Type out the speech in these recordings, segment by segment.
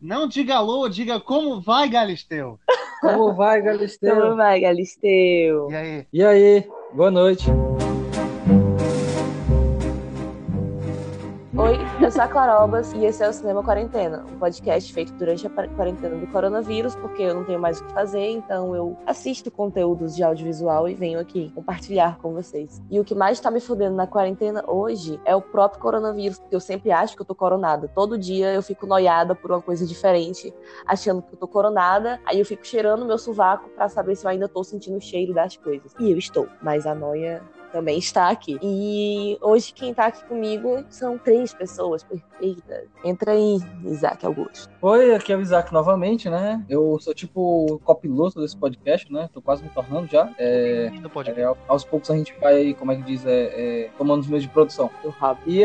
Não diga alô, diga como vai, Galisteu. Como vai, Galisteu? Como vai, Galisteu? E aí? E aí? Boa noite. Oi, eu sou a Clarobas e esse é o Cinema Quarentena, um podcast feito durante a quarentena do coronavírus, porque eu não tenho mais o que fazer, então eu assisto conteúdos de audiovisual e venho aqui compartilhar com vocês. E o que mais tá me fudendo na quarentena hoje é o próprio coronavírus, porque eu sempre acho que eu tô coronada. Todo dia eu fico noiada por uma coisa diferente, achando que eu tô coronada, aí eu fico cheirando meu sovaco para saber se eu ainda tô sentindo o cheiro das coisas. E eu estou, mas a noia também está aqui. E hoje quem está aqui comigo são três pessoas perfeitas. Entra aí, Isaac Augusto. Oi, aqui é o Isaac novamente, né? Eu sou tipo o copiloto desse podcast, né? Tô quase me tornando já. É, é, aos poucos a gente vai, como é que diz, é, é tomando os meios de produção. Do rabo. E,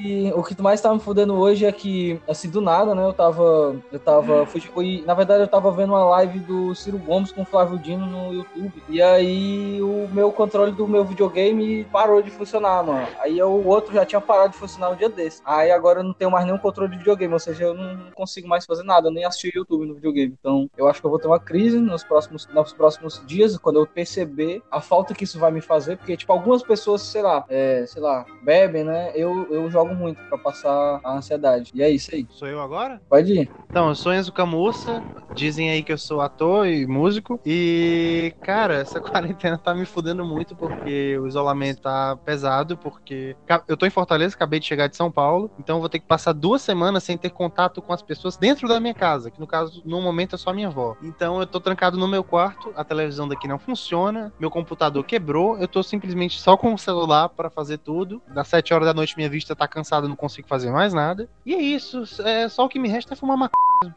e o que mais tá me fudendo hoje é que, assim, do nada, né? Eu tava. Eu tava. Fui, fui, na verdade, eu tava vendo uma live do Ciro Gomes com o Flávio Dino no YouTube. E aí o meu controle do meu videogame parou de funcionar, mano. Aí o outro já tinha parado de funcionar um dia desse. Aí agora eu não tenho mais nenhum controle de videogame, ou seja, eu não consigo mais fazer nada, nem assistir YouTube no videogame. Então, eu acho que eu vou ter uma crise nos próximos, nos próximos dias, quando eu perceber a falta que isso vai me fazer, porque, tipo, algumas pessoas, sei lá, é, sei lá, bebem, né? Eu, eu jogo muito para passar a ansiedade. E é isso aí. Sou eu agora? Pode ir. Então, eu sou Enzo Camussa, dizem aí que eu sou ator e músico, e, cara, essa quarentena tá me fudendo muito, porque o isolamento tá pesado, porque eu tô em Fortaleza, acabei de chegar de São Paulo, então vou ter que passar duas semanas sem ter contato com as pessoas dentro da minha casa, que no caso, no momento é só minha avó. Então eu tô trancado no meu quarto, a televisão daqui não funciona, meu computador quebrou, eu tô simplesmente só com o celular para fazer tudo. Das 7 horas da noite minha vista tá cansada, não consigo fazer mais nada. E é isso, é só o que me resta é fumar maconha.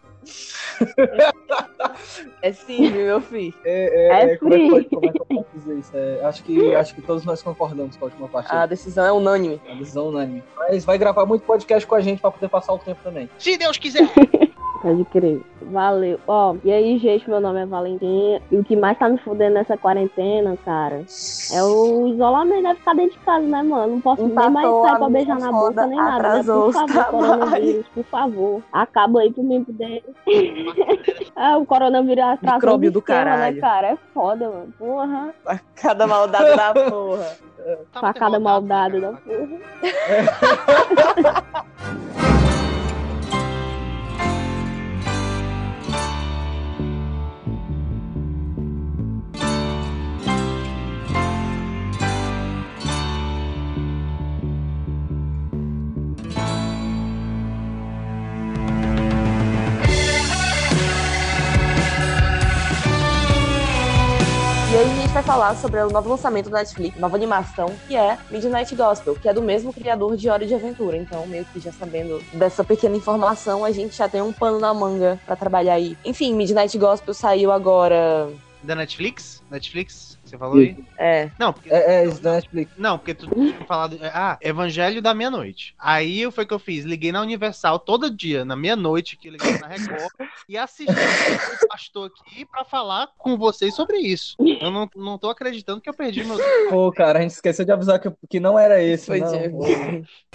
É sim, meu filho. É, é, é, como, é, como, é, como é que eu posso dizer isso? É, acho, que, acho que todos nós concordamos com a última parte. A decisão é unânime. A decisão é unânime. Mas vai gravar muito podcast com a gente pra poder passar o tempo também. Se Deus quiser! Pode crer. Valeu. Ó, e aí, gente, meu nome é Valentim. E o que mais tá me fudendo nessa quarentena, cara, é o isolamento. É ficar dentro de casa, né, mano? Não posso Empatou nem mais sair pra beijar na boca, nem nada. Né? Por favor, coronavírus, por favor. Acaba aí pra mim poder. é, o coronavírus atrasou Micróbio do esquema, caralho. né, cara? É foda, mano. Porra. Facada maldada da porra. Facada maldada da porra. E aí a vai falar sobre o novo lançamento da Netflix, nova animação, que é Midnight Gospel, que é do mesmo criador de Hora de Aventura. Então, meio que já sabendo dessa pequena informação, a gente já tem um pano na manga para trabalhar aí. Enfim, Midnight Gospel saiu agora. Da Netflix? Netflix? Você falou aí? É. Não, porque. É, é isso da Netflix. Não, porque tu tinha falado. Ah, Evangelho da Meia-Noite. Aí foi o que eu fiz. Liguei na Universal todo dia, na meia-noite, que liguei na Record, e assisti o pastor aqui pra falar com vocês sobre isso. Eu não, não tô acreditando que eu perdi meu. Pô, cara, a gente esqueceu de avisar que, que não era esse. Foi não. dia.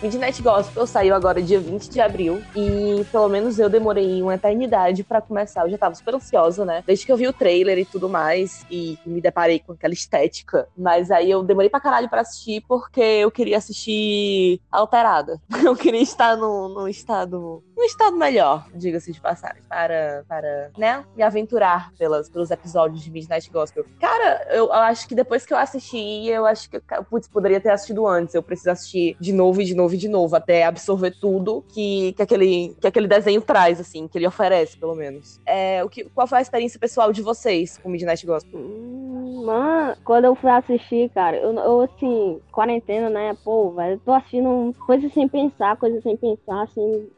Midnight Gospel saiu agora dia 20 de abril. E pelo menos eu demorei uma eternidade pra começar. Eu já tava super ansiosa, né? Desde que eu vi o trailer e tudo mais. E me deparei com aquela estética. Mas aí eu demorei pra caralho pra assistir porque eu queria assistir alterada. Eu queria estar no, no estado. no estado melhor, diga-se de passagem. Para, para, né? Me aventurar pelas, pelos episódios de Midnight Gospel. Cara, eu, eu acho que depois que eu assisti, eu acho que. Putz, poderia ter assistido antes. Eu preciso assistir de novo e de novo e de novo. Até absorver tudo que, que, aquele, que aquele desenho traz, assim, que ele oferece, pelo menos. É, o que, qual foi a experiência pessoal de vocês com Midnight Gospel? Hum, mano, quando eu fui assistir, cara, eu, eu assim, quarentena, né? Pô, velho, eu tô assistindo coisas sem pensar, coisas sem pensar, assim,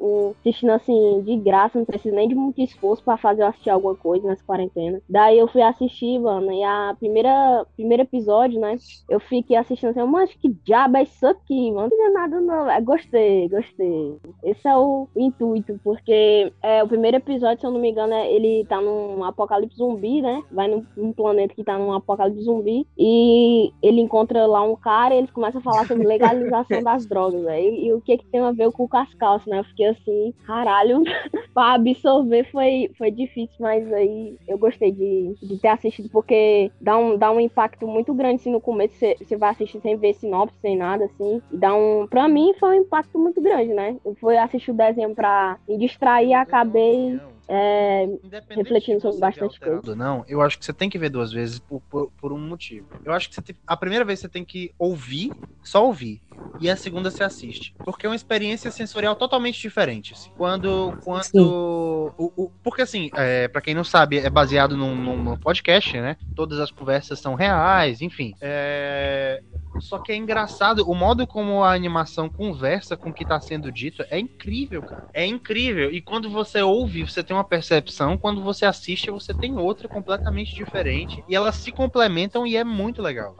assistindo assim, de graça, não preciso nem de muito esforço pra fazer eu assistir alguma coisa nessa quarentena. Daí eu fui assistir, mano, e a primeira, primeiro episódio, né? Eu fiquei assistindo assim, mas que diabo é isso aqui, mano? Não tem nada, não. É, gostei, gostei. Esse é o intuito, porque é, o primeiro episódio, se eu não me engano, é, ele tá num apocalipse zumbi, né? Vai num, num planeta que tá num apocalipse zumbi e ele encontra lá um cara e eles começam a falar sobre legalização das drogas, velho. E, e, o que que tem a ver com o Cascalço, né? Eu fiquei assim, caralho, pra absorver foi, foi difícil, mas aí eu gostei de, de ter assistido, porque dá um, dá um impacto muito grande assim no começo, você vai assistir sem ver sinopse, sem nada, assim, e dá um. Pra mim foi um impacto muito grande, né? Eu fui assistir o desenho pra me distrair e acabei é, refletindo sobre bastante coisa. Não, eu acho que você tem que ver duas vezes por, por, por um motivo. Eu acho que a primeira vez você tem que ouvir, só ouvir. E a segunda você assiste. Porque é uma experiência sensorial totalmente diferente. Assim. Quando. quando o, o, porque, assim, é, para quem não sabe, é baseado num, num, podcast, né? Todas as conversas são reais, enfim. É, só que é engraçado, o modo como a animação conversa com o que tá sendo dito é incrível, cara. É incrível. E quando você ouve, você tem uma percepção, quando você assiste, você tem outra completamente diferente. E elas se complementam e é muito legal.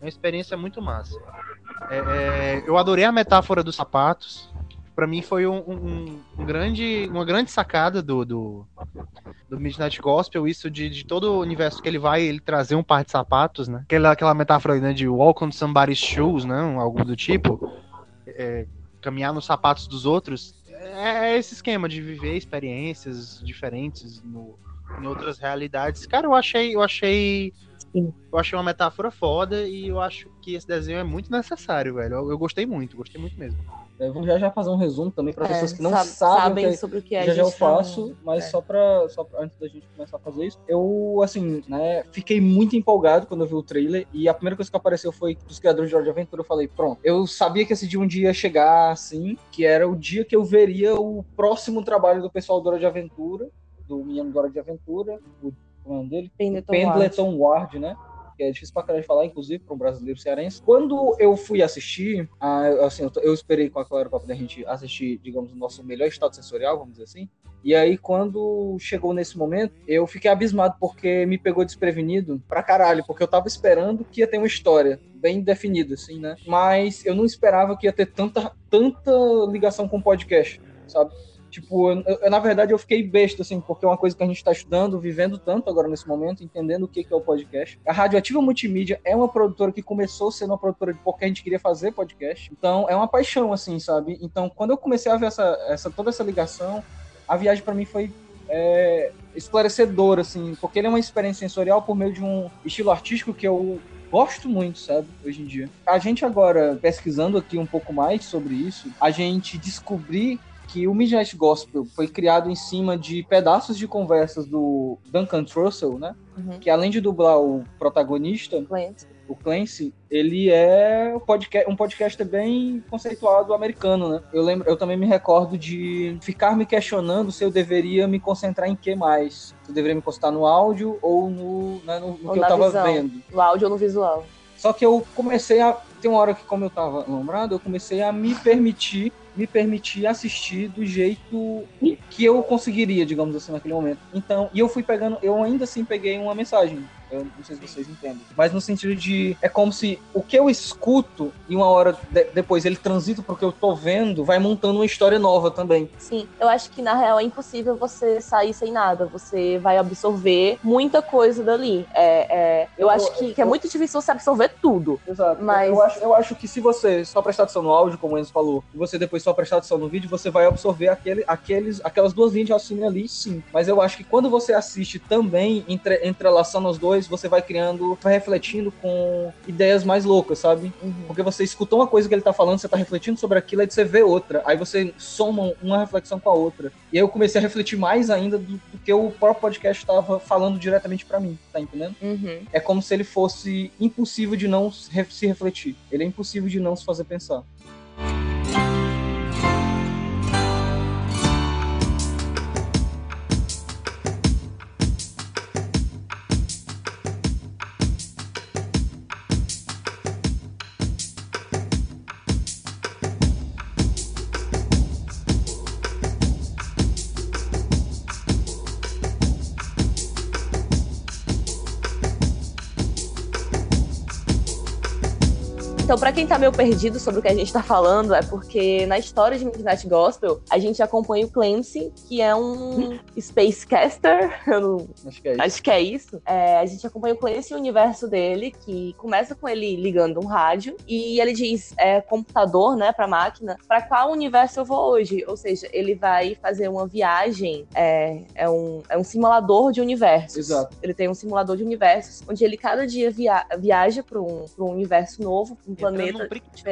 É uma experiência muito massa. É, é, eu adorei a metáfora dos sapatos para mim foi um, um, um, grande, uma grande sacada do, do, do Midnight Gospel, isso de, de, todo o universo que ele vai, ele trazer um par de sapatos, né? Aquela, aquela metáfora né, de walk on somebody's shoes, né? Algo do tipo. É, caminhar nos sapatos dos outros. É, é esse esquema de viver experiências diferentes no, em outras realidades. Cara, eu achei, eu achei Sim. Eu achei uma metáfora foda e eu acho que esse desenho é muito necessário, velho. Eu, eu gostei muito, gostei muito mesmo. É, vamos já já fazer um resumo também para é, pessoas que não sabe, sabem, sabem que, sobre o que é. Já já eu faço, mas é. só para só pra, antes da gente começar a fazer isso, eu assim, né, fiquei muito empolgado quando eu vi o trailer e a primeira coisa que apareceu foi dos criadores de Hora de Aventura. Eu falei, pronto, eu sabia que esse dia um dia ia chegar assim, que era o dia que eu veria o próximo trabalho do pessoal do Hora de Aventura, do menino do Hora de Aventura, o o nome dele? Pendleton, Pendleton Ward. Ward, né? que é difícil pra caralho de falar, inclusive, para um brasileiro cearense. Quando eu fui assistir, assim, eu, eu esperei com a Clara pra poder a gente assistir, digamos, o nosso melhor estado sensorial, vamos dizer assim. E aí, quando chegou nesse momento, eu fiquei abismado porque me pegou desprevenido pra caralho, porque eu tava esperando que ia ter uma história bem definida, assim, né? Mas eu não esperava que ia ter tanta, tanta ligação com o podcast, sabe? Tipo, eu, eu, na verdade eu fiquei besta, assim, porque é uma coisa que a gente está estudando, vivendo tanto agora nesse momento, entendendo o que, que é o podcast. A Radioativa Multimídia é uma produtora que começou sendo uma produtora de porque a gente queria fazer podcast. Então, é uma paixão, assim, sabe? Então, quando eu comecei a ver essa, essa toda essa ligação, a viagem para mim foi é, esclarecedora, assim, porque ele é uma experiência sensorial por meio de um estilo artístico que eu gosto muito, sabe, hoje em dia. A gente agora, pesquisando aqui um pouco mais sobre isso, a gente descobrir que o Midnight Gospel foi criado em cima de pedaços de conversas do Duncan Trussell, né? Uhum. Que além de dublar o protagonista, Clancy. o Clancy, ele é um podcast bem conceituado americano, né? Eu lembro, eu também me recordo de ficar me questionando se eu deveria me concentrar em que mais. Se eu deveria me concentrar no áudio ou no, né, no, no ou que eu tava visão. vendo. No áudio ou no visual. Só que eu comecei a. Tem uma hora que, como eu tava lembrado, eu comecei a me permitir me permitir assistir do jeito que eu conseguiria, digamos assim, naquele momento. Então, e eu fui pegando, eu ainda assim peguei uma mensagem eu não sei se vocês entendem. Mas no sentido de. É como se o que eu escuto e uma hora de, depois ele transita pro que eu tô vendo, vai montando uma história nova também. Sim, eu acho que na real é impossível você sair sem nada. Você vai absorver muita coisa dali. É, é eu, eu, acho que, que, é muito difícil você absorver tudo. Exato. Mas... Eu, acho, eu acho que se você só prestar atenção no áudio, como o Enzo falou, e você depois só prestar atenção no vídeo, você vai absorver aquele, aqueles, aquelas duas linhas de raciocínio ali, sim. Mas eu acho que quando você assiste também, entre, entrelaçando os dois, você vai criando, vai refletindo com ideias mais loucas, sabe? Uhum. Porque você escutou uma coisa que ele tá falando, você tá refletindo sobre aquilo, aí você vê outra, aí você soma uma reflexão com a outra. E aí eu comecei a refletir mais ainda do, do que o próprio podcast estava falando diretamente para mim, tá entendendo? Uhum. É como se ele fosse impossível de não se refletir. Ele é impossível de não se fazer pensar. Então, pra quem tá meio perdido sobre o que a gente tá falando, é porque na história de Midnight Gospel, a gente acompanha o Clancy, que é um Spacecaster, eu não Acho que é isso. Acho que é isso. É, a gente acompanha o Clancy e o universo dele, que começa com ele ligando um rádio e ele diz é, computador, né, pra máquina, pra qual universo eu vou hoje? Ou seja, ele vai fazer uma viagem, é, é, um, é um simulador de universos. Exato. Ele tem um simulador de universos, onde ele cada dia via- viaja pra um, pra um universo novo, um planeta num priquito.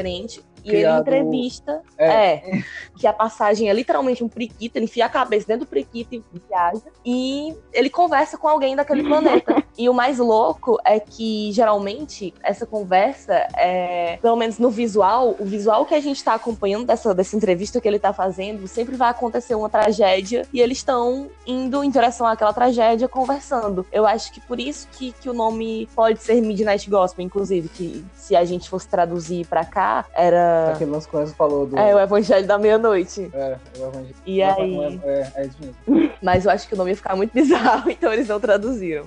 Diferente. E Criado- ele entrevista, É. é, que a passagem é literalmente um priquito, ele enfia a cabeça dentro do priquito e viaja. E ele conversa com alguém daquele planeta. E o mais louco é que, geralmente, essa conversa é, pelo menos no visual, o visual que a gente tá acompanhando dessa, dessa entrevista que ele tá fazendo, sempre vai acontecer uma tragédia e eles estão indo em direção àquela tragédia conversando. Eu acho que por isso que, que o nome pode ser Midnight Gospel, inclusive, que se a gente fosse traduzir pra cá, era. Aquele lance que o Enzo falou do. É, o Evangelho da Meia-Noite. É, o Evangelho. E aí. É, é isso mesmo. Mas eu acho que o nome ia ficar muito bizarro, então eles não traduziram.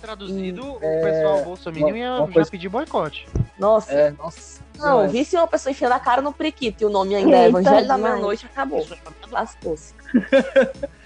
Traduzido, É, o pessoal bolsominion uma- ia uma já coisa- pedir boicote. Nossa. É, nossa. Não, demais. visse uma pessoa enfiando a cara no priquito e o nome ainda é Eita, Evangelho da. Meia-Noite, acabou. Lascou-se.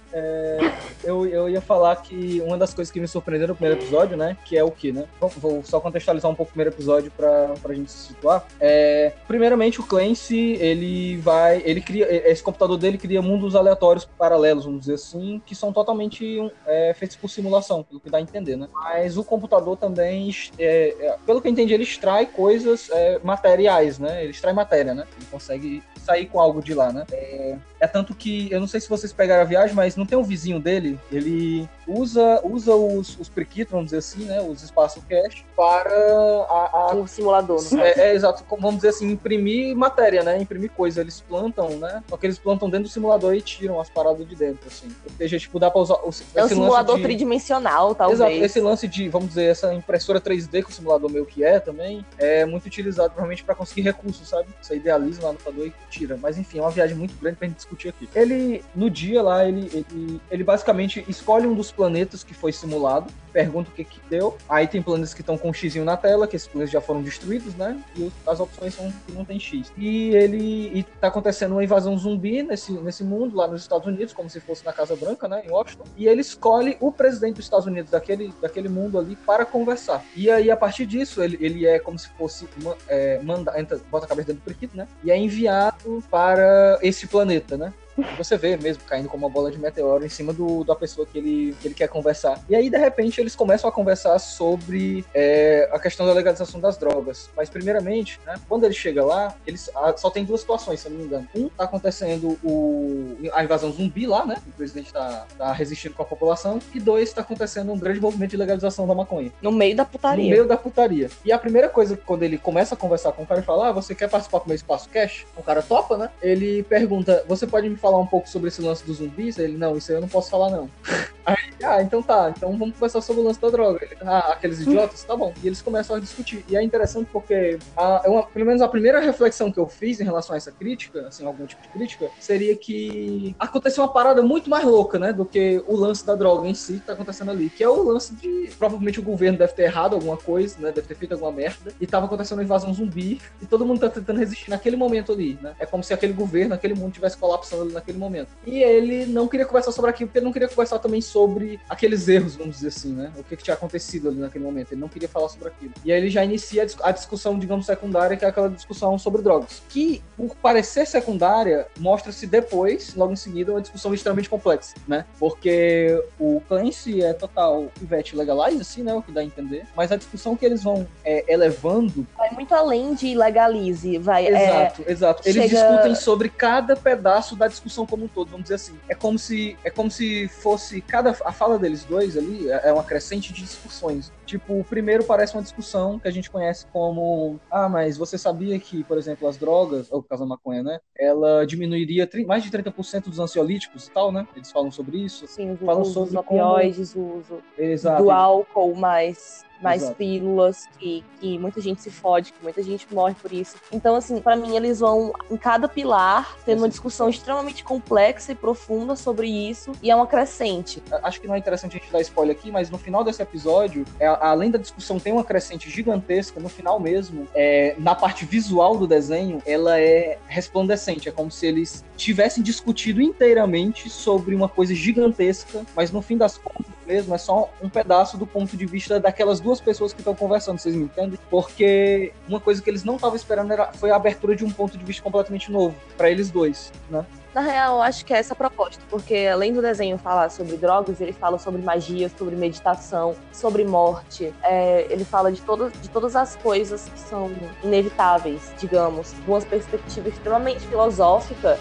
Eu, eu ia falar que uma das coisas que me surpreendeu no primeiro episódio, né? Que é o que, né? Vou, vou só contextualizar um pouco o primeiro episódio pra, pra gente se situar. É, primeiramente, o Clancy, ele vai. Ele cria. Esse computador dele cria mundos aleatórios paralelos, vamos dizer assim, que são totalmente é, feitos por simulação, pelo que dá a entender, né? Mas o computador também, é, é, pelo que eu entendi, ele extrai coisas é, materiais, né? Ele extrai matéria, né? Ele consegue sair com algo de lá, né? É, é tanto que, eu não sei se vocês pegaram a viagem, mas não tem um vizinho dele, ele usa, usa os, os vamos dizer assim, né? Os espaço cache para a, a Um simulador, é, é, exato, vamos dizer assim, imprimir matéria, né? Imprimir coisa. Eles plantam, né? Só que eles plantam dentro do simulador e tiram as paradas de dentro, assim. Ou seja, tipo, dá pra usar. o- É um simulador de- tridimensional, talvez. Exato, esse lance de, vamos dizer, essa impressora 3D que o simulador meio que é também, é muito utilizado provavelmente para conseguir recursos, sabe? Você idealiza lá no computador e tira. Mas enfim, é uma viagem muito grande pra gente discutir aqui. Ele, no dia lá, ele, ele, ele basicamente escolhe um dos planetas que foi simulado, pergunta o que que deu. Aí tem planetas que estão com um xizinho na tela, que esses planetas já foram destruídos, né? E as opções são que não tem X. E ele e tá acontecendo uma invasão zumbi nesse, nesse mundo, lá nos Estados Unidos, como se fosse na Casa Branca, né? Em Washington. E ele escolhe o presidente dos Estados Unidos daquele, daquele mundo ali para conversar. E aí, a partir disso, ele, ele é como se fosse é, manda, entra, bota a cabeça dentro do priquito, né? E é enviado para esse planeta, né? Você vê mesmo caindo como uma bola de meteoro em cima do, da pessoa que ele, que ele quer conversar. E aí, de repente, eles começam a conversar sobre é, a questão da legalização das drogas. Mas, primeiramente, né, quando ele chega lá, eles, ah, só tem duas situações, se eu não me engano. Um, tá acontecendo o, a invasão zumbi lá, né? O presidente tá, tá resistindo com a população. E dois, tá acontecendo um grande movimento de legalização da maconha. No meio da No putaria. meio da putaria. E a primeira coisa, quando ele começa a conversar com o cara e fala, ah, você quer participar do meu espaço cash? O cara topa, né? Ele pergunta, você pode me falar um pouco sobre esse lance dos zumbis? Ele, não, isso aí eu não posso falar, não. Aí, ah, então tá, então vamos conversar sobre o lance da droga. Ele, ah, aqueles idiotas? Tá bom. E eles começam a discutir. E é interessante porque, a, é uma- pelo menos a primeira reflexão que eu fiz em relação a essa crítica, assim, algum tipo de crítica, seria que aconteceu uma parada muito mais louca, né, do que o lance da droga em si que tá acontecendo ali, que é o lance de, provavelmente o governo deve ter errado alguma coisa, né, deve ter feito alguma merda, e tava acontecendo uma invasão zumbi, e todo mundo tá tentando resistir naquele momento ali, né, é como se aquele governo, aquele mundo tivesse colapsando ali naquele momento. E ele não queria conversar sobre aquilo, porque ele não queria conversar também sobre aqueles erros, vamos dizer assim, né, o que, que tinha acontecido ali naquele momento, ele não queria falar sobre aquilo. E aí ele já inicia a dis- a discussão, digamos, secundária, que é aquela discussão sobre drogas, que, por parecer secundária, mostra-se depois, logo em seguida, uma discussão extremamente complexa, né? Porque o Clancy é total pivete legalize, assim, né? O que dá a entender. Mas a discussão que eles vão é, elevando. Vai muito além de legalize. Vai, é, exato, exato. Eles chega- discutem sobre cada pedaço da discussão como um todo, vamos dizer assim. É como se, é como se fosse cada. A fala deles dois ali é é uma crescente de discussões. Tipo, o primeiro parece uma discussão que a gente conhece como. Ah, mas você sabia que, por exemplo, as drogas, ou por causa da maconha, né? Ela diminuiria mais de 30% dos ansiolíticos e tal, né? Eles falam sobre isso. Sim, o Falam uso sobre como- opioides, o uso Exato. do álcool mais mais Exato. pílulas, que, que muita gente se fode, que muita gente morre por isso. Então, assim, pra mim, eles vão em cada pilar tendo uma discussão extremamente complexa e profunda sobre isso, e é uma crescente. acho que não é interessante a gente dar spoiler aqui, mas no final desse episódio, é, além da discussão tem uma crescente gigantesca, no final mesmo, é, na parte visual do desenho, ela é resplandecente. É como se eles tivessem discutido inteiramente sobre uma coisa gigantesca, mas no fim das contas mesmo é só um pedaço do ponto de vista daquelas duas pessoas que estão conversando, vocês me entendem? Porque uma coisa que eles não estavam esperando era, foi a abertura de um ponto de vista completamente novo para eles dois, né? Na real, eu acho que é essa a proposta, porque além do desenho falar sobre drogas, ele fala sobre magia, sobre meditação, sobre morte. É, ele fala de, todo, de todas as coisas que são inevitáveis, digamos, de uma perspectiva extremamente filosófica.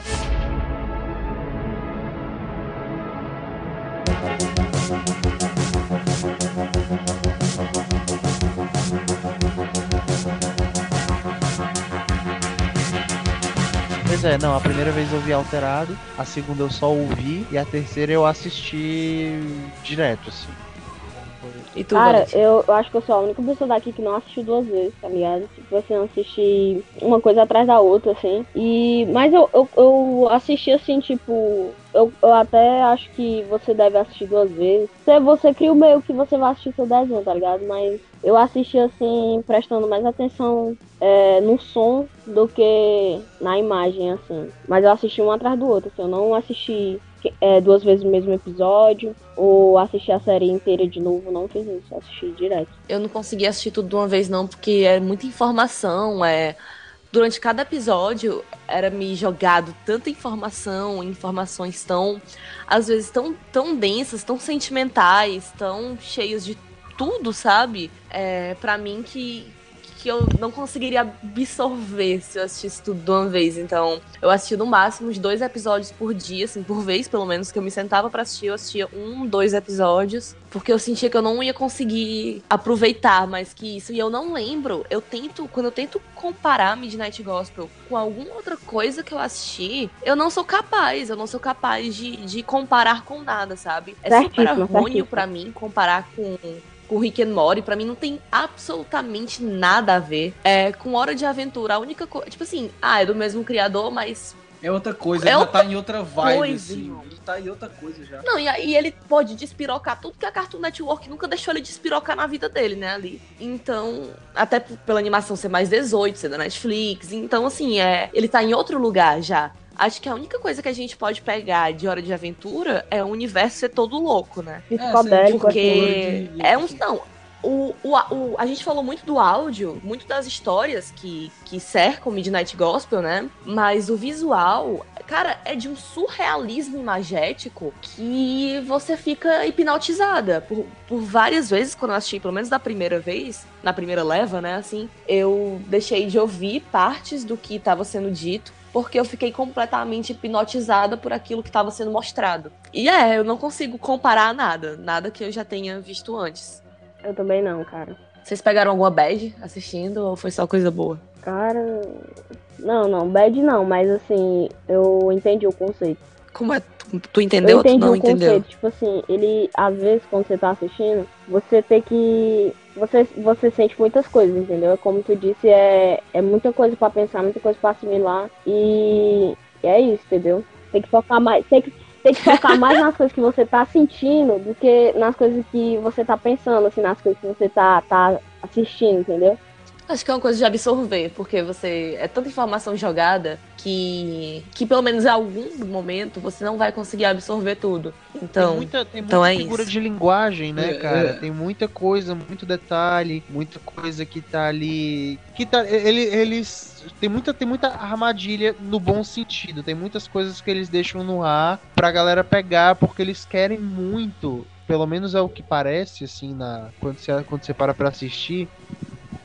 Pois é, não, a primeira vez eu vi alterado, a segunda eu só ouvi e a terceira eu assisti direto, assim. E tu, Cara, eu, eu acho que eu sou a única pessoa daqui que não assistiu duas vezes, tá ligado? Tipo assim, eu assisti uma coisa atrás da outra, assim. E. Mas eu, eu, eu assisti assim, tipo. Eu, eu até acho que você deve assistir duas vezes. Você, você cria o meio que você vai assistir seu desenho, tá ligado? Mas eu assisti assim, prestando mais atenção é, no som do que na imagem, assim. Mas eu assisti um atrás do outro, assim. Eu não assisti é, duas vezes o mesmo episódio, ou assistir a série inteira de novo, não fiz isso, assisti direto. Eu não consegui assistir tudo de uma vez, não, porque é muita informação, é. Durante cada episódio era me jogado tanta informação, informações tão, às vezes, tão, tão densas, tão sentimentais, tão cheias de tudo, sabe? É, para mim que, que eu não conseguiria absorver se eu assistisse tudo de uma vez. Então, eu assisti no máximo uns dois episódios por dia, assim, por vez, pelo menos, que eu me sentava para assistir, eu assistia um, dois episódios, porque eu sentia que eu não ia conseguir aproveitar mais que isso. E eu não lembro, eu tento, quando eu tento comparar Midnight Gospel com alguma outra coisa que eu assisti, eu não sou capaz, eu não sou capaz de, de comparar com nada, sabe? É super Certíssimo, pra mim comparar com com Rick and Morty, pra mim não tem absolutamente nada a ver. É, com Hora de Aventura, a única coisa. Tipo assim, ah, é do mesmo criador, mas. É outra coisa, É ele já outra tá em outra vibe, coisa, assim. irmão. Ele tá em outra coisa já. Não, e aí ele pode despirocar tudo que a Cartoon Network nunca deixou ele despirocar na vida dele, né, ali. Então, até pela animação ser mais 18, ser da Netflix. Então, assim, é, ele tá em outro lugar já. Acho que a única coisa que a gente pode pegar de Hora de Aventura é o universo ser todo louco, né? Psicodélico, Porque- assim. Porque é um. Não, o, o, o- a gente falou muito do áudio, muito das histórias que, que cercam o Midnight Gospel, né? Mas o visual, cara, é de um surrealismo imagético que você fica hipnotizada. Por, por várias vezes, quando eu assisti, pelo menos da primeira vez, na primeira leva, né? Assim, eu deixei de ouvir partes do que estava sendo dito. Porque eu fiquei completamente hipnotizada por aquilo que estava sendo mostrado. E é, eu não consigo comparar nada. Nada que eu já tenha visto antes. Eu também não, cara. Vocês pegaram alguma bad assistindo ou foi só coisa boa? Cara. Não, não, bad não, mas assim, eu entendi o conceito. Como é? Tu, entendeu eu ou tu não o entendeu? conceito. Tipo assim, ele, às vezes, quando você tá assistindo, você tem que. Você, você sente muitas coisas, entendeu? É Como tu disse, é, é muita coisa pra pensar, muita coisa pra assimilar. E, e é isso, entendeu? Tem que focar mais. Tem que, tem que focar mais nas coisas que você tá sentindo do que nas coisas que você tá pensando, assim, nas coisas que você tá, tá assistindo, entendeu? Acho que é uma coisa de absorver, porque você. É tanta informação jogada que. que pelo menos em algum momento você não vai conseguir absorver tudo. Então. tem muita, tem então muita é figura isso. de linguagem, né, É, cara? é. Tem muita coisa, muito detalhe, muita coisa que tá ali. Que tá. Ele, eles. Tem muita, tem muita armadilha no bom sentido. Tem muitas coisas que eles deixam no ar pra galera pegar, porque eles querem muito. Pelo menos é o que parece, assim, na, quando, você, quando você para pra assistir.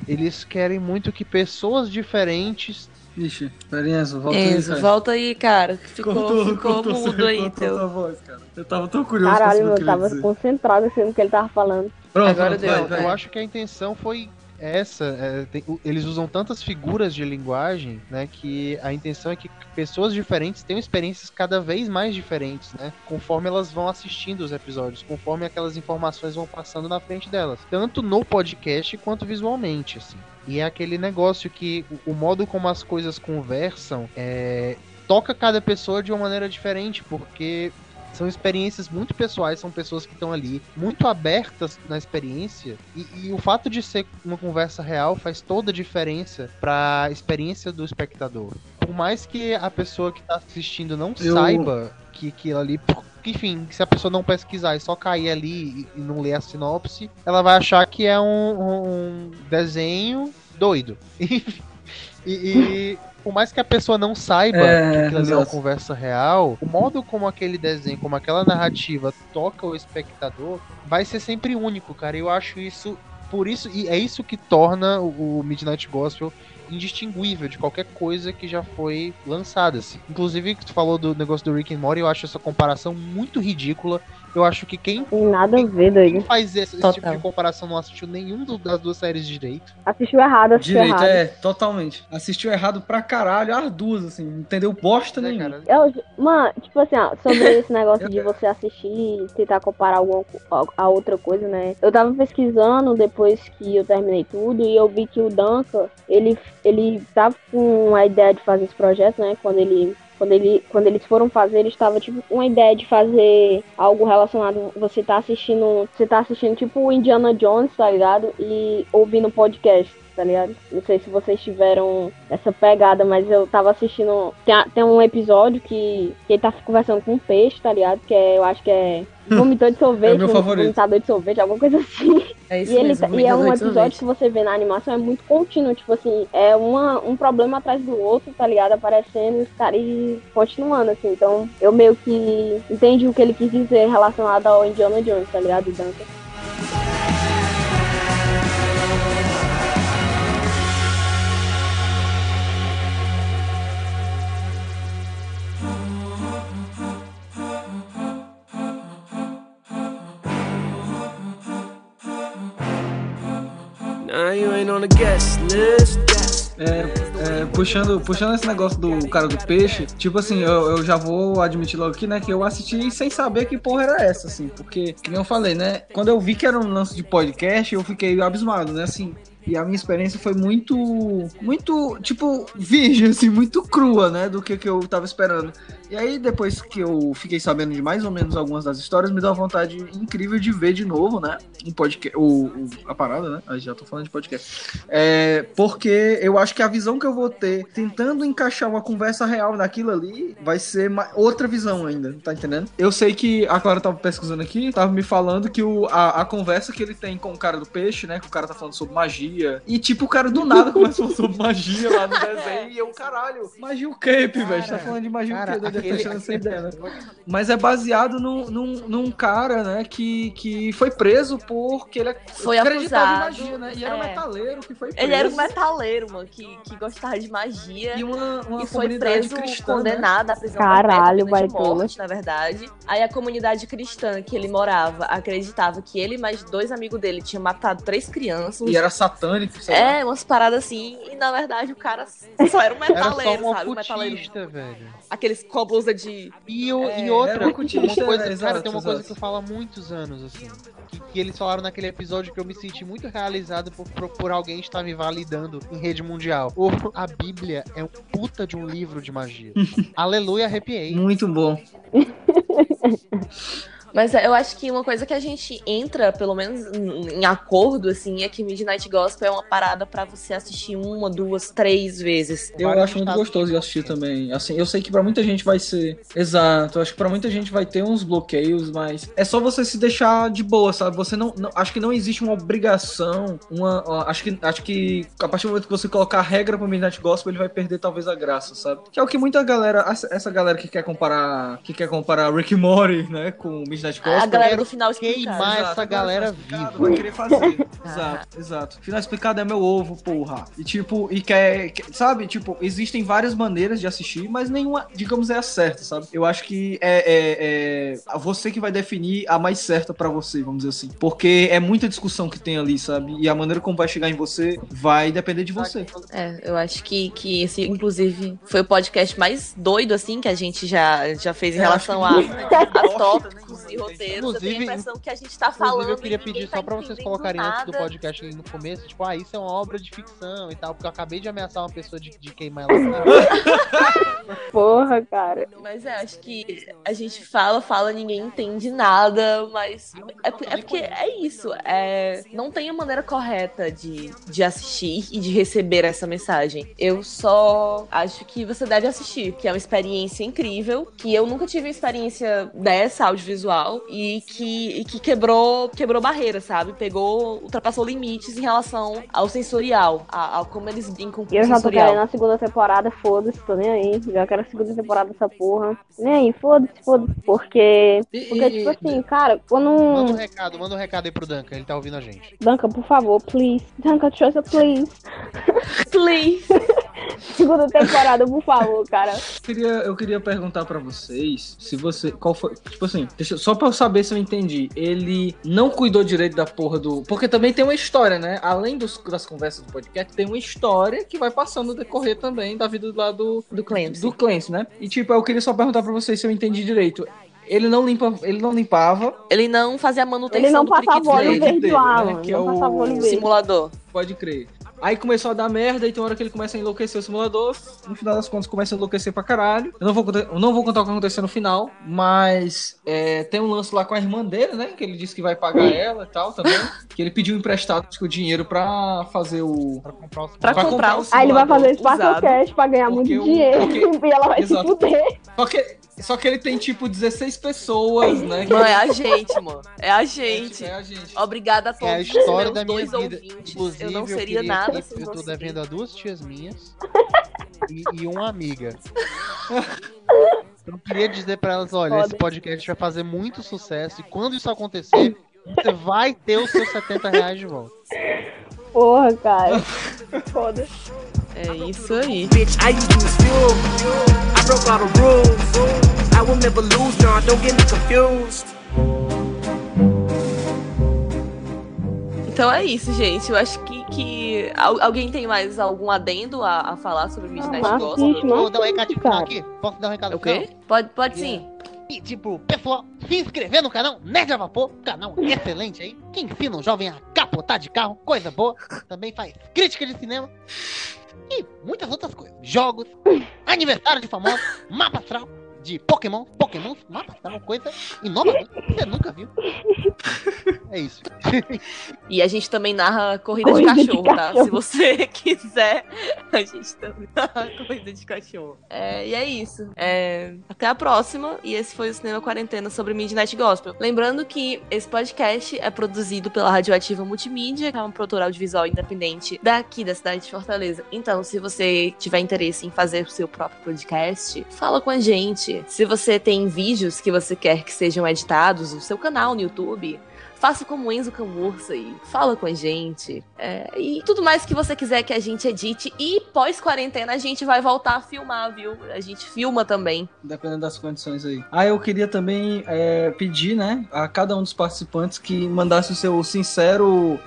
Eles querem muito que pessoas diferentes Ixi, pera Enzo, volta aí, Enzo, cara. volta aí, cara. que Ficou, Cortou- ficou cortou mudo seu- aí, cortou teu. voz, cara. Eu tava tão curioso Caralho, eu tava dizer. concentrado assim no que ele tava falando. Pronto, Agora pronto, deu, vai, Eu, vai. eu acho que a intenção foi essa. é, tem- eles usam tantas figuras de linguagem, né? Que a intenção é que pessoas diferentes tenham experiências cada vez mais diferentes, né? Conforme elas vão assistindo os episódios, conforme aquelas informações vão passando na frente delas. Tanto no podcast quanto visualmente, assim. E é aquele negócio que o, o modo como as coisas conversam é, toca cada pessoa de uma maneira diferente, porque são experiências muito pessoais, são pessoas que estão ali muito abertas na experiência e, e o fato de ser uma conversa real faz toda a diferença para a experiência do espectador. Por mais que a pessoa que tá assistindo não Eu- saiba que aquilo ali, enfim, se a pessoa não pesquisar e só cair ali e, e não ler a sinopse, ela vai achar que é um, um desenho doido. e, e por mais que a pessoa não saiba É, que aquilo ali é uma conversa real, o modo como aquele desenho, como aquela narrativa toca o espectador, vai ser sempre único, cara. Eu acho isso. Por isso, e é isso que torna o Midnight Gospel indistinguível de qualquer coisa que já foi lançada. Assim. Inclusive, que tu falou do negócio do Rick and Morty, eu acho essa comparação muito ridícula. Eu acho que quem, Tem nada a ver, quem doido. faz esse, esse tipo de comparação não assistiu nenhum do- das duas séries direito. Assistiu errado, assistiu Direito, errado. é, totalmente. Assistiu errado pra caralho, as duas, assim, não entendeu bosta Né, nenhuma. Eu, mano, tipo assim, ó, sobre esse negócio de você assistir e tentar comparar alguma, a outra coisa, né? Eu tava pesquisando depois que eu terminei tudo e eu vi que o Duncan, ele, ele tava com a ideia de fazer esse projeto, né? Quando ele. Quando, ele, quando eles foram fazer, eles estavam tipo uma ideia de fazer algo relacionado. Você tá assistindo. Você tá assistindo tipo o Indiana Jones, tá ligado? E ouvindo podcast, tá ligado? Não sei se vocês tiveram essa pegada, mas eu tava assistindo. Tem, tem um episódio que, que ele tá conversando com um peixe, tá ligado? Que é, eu acho que é vomitor de sorvete, É o meu favorito. vomitador de sorvete, alguma coisa assim. É isso E, ele, mesmo. tá- e é um episódio sorvete. que você vê na animação, é muito contínuo, tipo assim, é uma, um problema atrás do outro, tá ligado? Aparecendo e os caras continuando, assim. Então, eu meio que entendi o que ele quis dizer relacionado ao Indiana Jones, tá ligado? Duncan. É, é, puxando, puxando esse negócio do cara do peixe, tipo assim, eu, eu já vou admitir logo aqui, né, que eu assisti sem saber que porra era essa, assim, porque, que nem eu falei, né, quando eu vi que era um lance de podcast, eu fiquei abismado, né, assim, e a minha experiência foi muito, muito, tipo, virgem, assim, muito crua, né, do que, que eu tava esperando. E aí, depois que eu fiquei sabendo de mais ou menos algumas das histórias, me deu uma vontade incrível de ver de novo, né? Um podcast. O, o- a parada, né? Já tô falando de podcast. É, porque eu acho que a visão que eu vou ter, tentando encaixar uma conversa real naquilo ali, vai ser outra visão ainda, tá entendendo? Eu sei que a Clara tava pesquisando aqui, tava me falando que o, a, a conversa que ele tem com o cara do peixe, né? Que o cara tá falando sobre magia. E tipo, o cara do nada começou sobre magia lá no desenho. E eu, caralho, magia o quê, velho? Tá falando de magia Cara, o quê? aquele- Deixando essa ideia, né? Mas é baseado num, num, num cara, né, que, que foi preso porque ele Foi acreditava em acusado, magia, né? E era um é. metaleiro que foi preso. Ele era um metaleiro, mano, que, que gostava de magia. E uma, uma e foi preso, cristã, né? condenado à prisão Caralho, perpétua, pena de morte, na verdade. Aí a comunidade cristã que ele morava acreditava que ele e mais dois amigos dele tinham matado três crianças. E era satânico, sei lá. É, umas paradas assim, e na verdade o cara só era um Era só metaleiro, um sabe? Um metaleiro. velho. Aqueles com blusa de. E, o- É, e outra, era um uma coisa, é, cara, exato, tem uma coisa exato. que eu falo há muitos anos, assim. Que, que eles falaram naquele episódio que eu me senti muito realizado por, por, por alguém estar me validando em rede mundial. O, a Bíblia é um puta de um livro de magia. Aleluia, arrepiei. Muito bom. Mas eu acho que uma coisa que a gente entra, pelo menos em acordo, assim, é que Midnight Gospel é uma parada pra você assistir uma, duas, três vezes. Eu acho muito gostoso de assistir também. Assim, eu sei que pra muita gente vai ser. Exato. Acho que pra muita gente vai ter uns bloqueios, mas é só você se deixar de boa, sabe? Você não, não- acho que não existe uma obrigação, uma, ó, acho que acho que a partir do momento que você colocar a regra pro Midnight Gospel, ele vai perder talvez a graça, sabe? Que é o que muita galera, essa, galera que quer comparar, que quer comparar Rick Morty, né, com Midnight Midnight A Gospel. galera do final explicado. queimar Exato, essa galera viva. Vai querer fazer. Exato, exato. Final explicado é meu ovo, porra. E tipo, e quer, quer- sabe? Tipo, existem várias maneiras de assistir, mas nenhuma, digamos, é a certa, sabe? Eu acho que é, é, é você que vai definir a mais certa pra você, vamos dizer assim. Porque é muita discussão que tem ali, sabe? E a maneira como vai chegar em você vai depender de você. É, eu acho que, que esse, inclusive, foi o podcast mais doido, assim, que a gente já, já fez em Eu relação a, que- a tópicos e roteiros. eu tenho Inclusive- a impressão que a gente tá falando. Inclusive, eu queria pedir tá só pra vocês colocarem antes do nada. podcast ali no começo, tipo, ah, isso é uma obra de ficção e tal, porque eu acabei de ameaçar uma pessoa de, de queimar ela. Porra, cara. Mas é, acho que a gente fala, fala, ninguém entende nada, mas é, é porque é isso. É, não tem a maneira correta de, de assistir e de receber essa mensagem. Eu só acho que você deve assistir, que é uma experiência incrível, que eu nunca tive uma experiência dessa audiovisual e que, e que quebrou, quebrou barreiras, sabe? Pegou, ultrapassou limites em relação ao sensorial, a- ao como eles brincam com E eu o já tô sensorial. querendo a segunda temporada, foda-se, tô nem aí. Já quero a segunda temporada dessa porra. Nem aí, foda-se, foda-se. Porque. E- Porque, e- tipo assim, cara, quando. Manda um recado, manda um recado aí pro Duncan, ele tá ouvindo a gente. Duncan, por favor, please. Duncan, Trouxa, please. Please. Segunda temporada, por favor, cara. Eu queria, eu queria perguntar pra vocês se você. Qual foi. Tipo assim, deixa, eu- só pra eu saber se eu entendi. Ele não cuidou direito da porra do. Porque também tem uma história, né? Além dos- das conversas do podcast, tem uma história que vai passando no decorrer também da vida lá do, Do Clemson. do Clancy, né? E tipo, eu queria só perguntar pra vocês se eu entendi direito. Ele não, limpa, ele não limpava, Ele não fazia a manutenção Ele não passava óleo verde. lá, né, que é Não óleo O simulador. pode crer. Aí começou a dar merda, e tem uma hora que ele começa a enlouquecer o simulador. No final das contas, começa a enlouquecer pra caralho. Eu não vou, contar- eu não vou contar o que aconteceu no final, mas é, tem um lance lá com a irmã dele, né? Que ele disse que vai pagar ela e tal também. Que ele pediu emprestado o dinheiro pra fazer o. Pra comprar os Pra pra comprar o o Aí ele vai simulador. fazer Sparkle. Cash pra ganhar Porque muito o- dinheiro. porque- E ela vai Exato. se fuder. Só que, só que ele tem tipo 16 pessoas, né? Mano, é a gente, mano. É a gente. É a gente. Obrigada a todos É a história da minha dois vida. ouvintes. Inclusive, eu não seria queria nada que- sem Eu tô vocês. devendo a duas tias minhas e, e uma amiga. Eu queria dizer pra elas, olha, esse podcast vai fazer muito sucesso e quando isso acontecer, você vai ter os seus 70 reais de volta. Porra, cara. Foda. É isso aí. Bitch, I used to fuel. I broke all the rules. I will never lose, John. Don't get me confused. Então é isso, gente. Eu acho que, que... al- alguém tem mais algum adendo a, a falar sobre Midnight Ah, Gospel? Vou dar um recadinho final aqui? Posso dar um recado É O quê? Pode, pode sim. E, tipo, pessoal, se inscrever no canal Nerd a Vapor, canal excelente aí, que ensina um jovem a capotar de carro, coisa boa. Também faz crítica de cinema e muitas outras coisas. Jogos, aniversário de famosos, mapa astral de Pokémon, Pokémon, mapa astral, coisa inovadora, que você nunca viu. É isso. E a gente também narra corrida, Corrida de de cachorro, tá? cachorro. Se você quiser, a gente também narra corrida de cachorro. É, e é isso. É, até a próxima. E esse foi o Cinema Quarentena sobre Midnight Gospel. Lembrando que esse podcast é produzido pela Radioativa Multimídia, que é uma produtora audiovisual independente daqui da cidade de Fortaleza. Então, se você tiver interesse em fazer o seu próprio podcast, fala com a gente. Se você tem vídeos que você quer que sejam editados no seu canal no YouTube, Faça como Enzo Camurça e fala com a gente. É, e tudo mais que você quiser que a gente edite. E pós-quarentena a gente vai voltar a filmar, viu? A gente filma também. Dependendo das condições aí. Ah, eu queria também é, pedir, né, a cada um dos participantes que mandasse o seu sincero.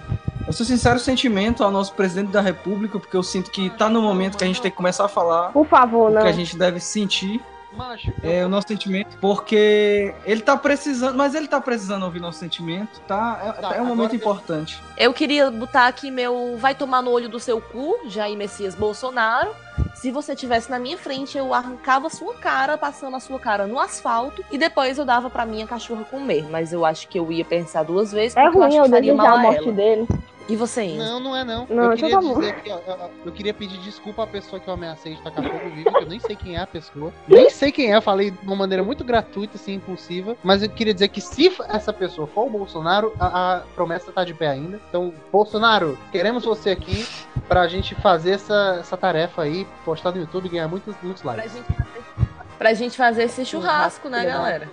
O seu sincero sentimento ao nosso presidente da República, porque eu sinto que tá no momento que a gente tem que começar a falar Por favor, o não. que a gente deve sentir, Macho, é o nosso sentimento, porque ele tá precisando, mas ele tá precisando ouvir nosso sentimento, tá? É, Tá, é um momento agora- importante. Eu queria botar aqui meu vai tomar no olho do seu cu, Jair Messias Bolsonaro. Se você tivesse na minha frente, eu arrancava a sua cara, passando a sua cara no asfalto, e depois eu dava pra minha cachorra comer. Mas eu acho que eu ia pensar duas vezes, É porque eu ruim acho eu que faria desejar a morte ela. dele. E você, Enzo? Não, não é não. Não, eu então queria tá dizer aqui, ó, eu, eu queria pedir desculpa à pessoa que eu ameacei de tacar fogo vivo, que eu nem sei quem é a pessoa. Nem sei quem é, eu falei de uma maneira muito gratuita, assim, impulsiva. Mas eu queria dizer que se essa pessoa for o Bolsonaro, a, a promessa tá de pé ainda. Então, Bolsonaro, queremos você aqui pra gente fazer essa, essa tarefa aí, postar no YouTube e ganhar muitos, muitos Pra likes. gente fazer Pra gente fazer esse churrasco, né, galera?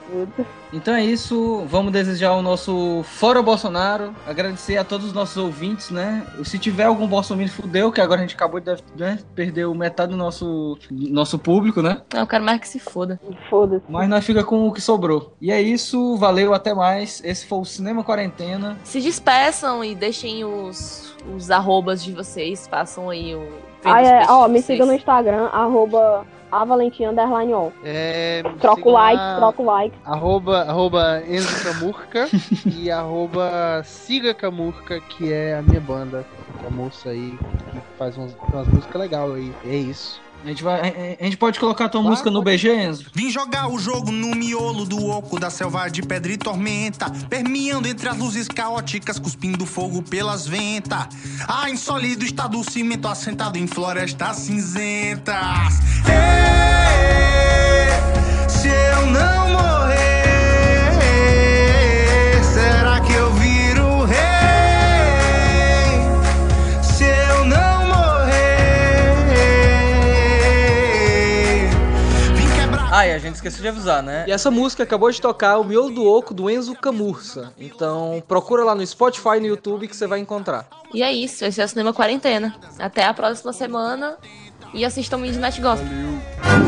Então é isso, vamos desejar o nosso Fora Bolsonaro, agradecer a todos os nossos ouvintes, né? Se tiver algum Bolsonaro fudeu, que agora a gente acabou de né, perder o metade do nosso, nosso público, né? Não, eu quero mais que se foda. Foda-se. Mas nós fica com o que sobrou. E é isso, valeu, até mais. Esse foi o Cinema Quarentena. Se despeçam e deixem os, os arrobas de vocês. Façam aí o. Ah, é, ó, me vocês. siga no Instagram, arroba avalentinha underline on. É, Troca o like, lá, troca o like. Arroba, arroba Enzo Camurca e arroba Siga Camurca, que é a minha banda. A moça aí que faz umas, umas músicas legais aí. É isso. A gente, vai, a, a gente pode colocar a tua Claro, música no pode. BG, Enzo? Vim jogar o jogo no miolo do oco da selva de pedra e tormenta, permeando entre as luzes caóticas, cuspindo fogo pelas ventas. Ah, insólido está do cimento assentado em florestas cinzentas. Ei, se eu não morrer, Ah, e a gente esqueceu de avisar, né? E essa música acabou de tocar o Miolo do Oco do Enzo Camurça. Então procura lá no Spotify e no YouTube que você vai encontrar. E é isso. Esse é o Cinema Quarentena. Até a próxima semana. E assistam Midnight Gospel. Valeu.